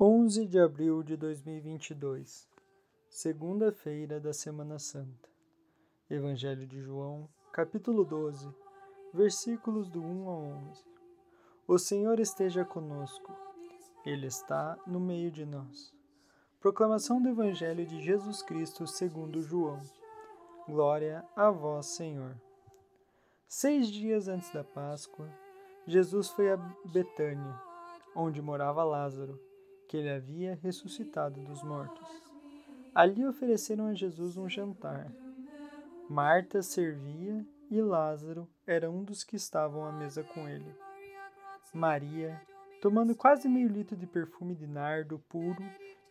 11 de abril de 2022, segunda-feira da Semana Santa. Evangelho de João, capítulo 12, versículos do 1 ao 11. O Senhor esteja conosco, Ele está no meio de nós. Proclamação do Evangelho de Jesus Cristo segundo João. Glória a vós, Senhor. Seis dias antes da Páscoa, Jesus foi a Betânia, onde morava Lázaro que ele havia ressuscitado dos mortos. Ali ofereceram a Jesus um jantar. Marta servia e Lázaro era um dos que estavam à mesa com ele. Maria, tomando quase meio litro de perfume de nardo puro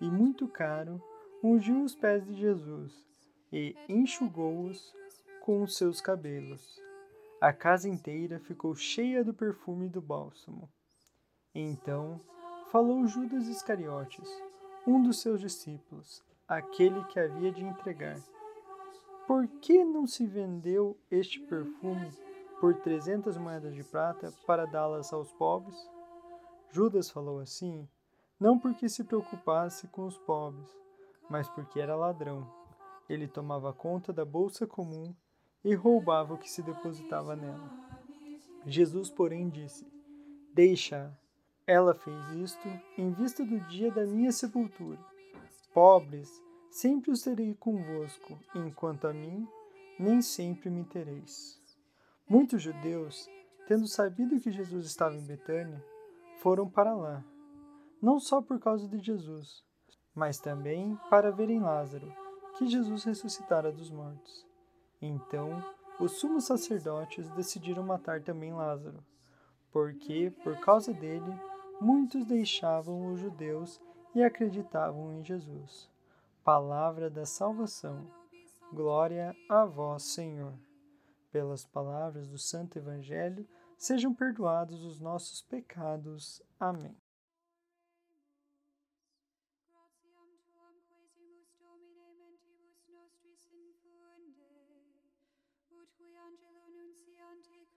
e muito caro, ungiu os pés de Jesus e enxugou-os com os seus cabelos. A casa inteira ficou cheia do perfume do bálsamo. Então, falou Judas Iscariotes, um dos seus discípulos, aquele que havia de entregar. Por que não se vendeu este perfume por trezentas moedas de prata para dá-las aos pobres? Judas falou assim, não porque se preocupasse com os pobres, mas porque era ladrão. Ele tomava conta da bolsa comum e roubava o que se depositava nela. Jesus, porém, disse: Deixa-a ela fez isto em vista do dia da minha sepultura. Pobres, sempre os terei convosco, enquanto a mim, nem sempre me tereis. Muitos judeus, tendo sabido que Jesus estava em Betânia, foram para lá, não só por causa de Jesus, mas também para verem Lázaro, que Jesus ressuscitara dos mortos. Então, os sumos sacerdotes decidiram matar também Lázaro, porque, por causa dele, muitos deixavam os judeus e acreditavam em Jesus. Palavra da salvação. Glória a vós, Senhor. Pelas palavras do Santo Evangelho, sejam perdoados os nossos pecados. Amém. Gratiam tuam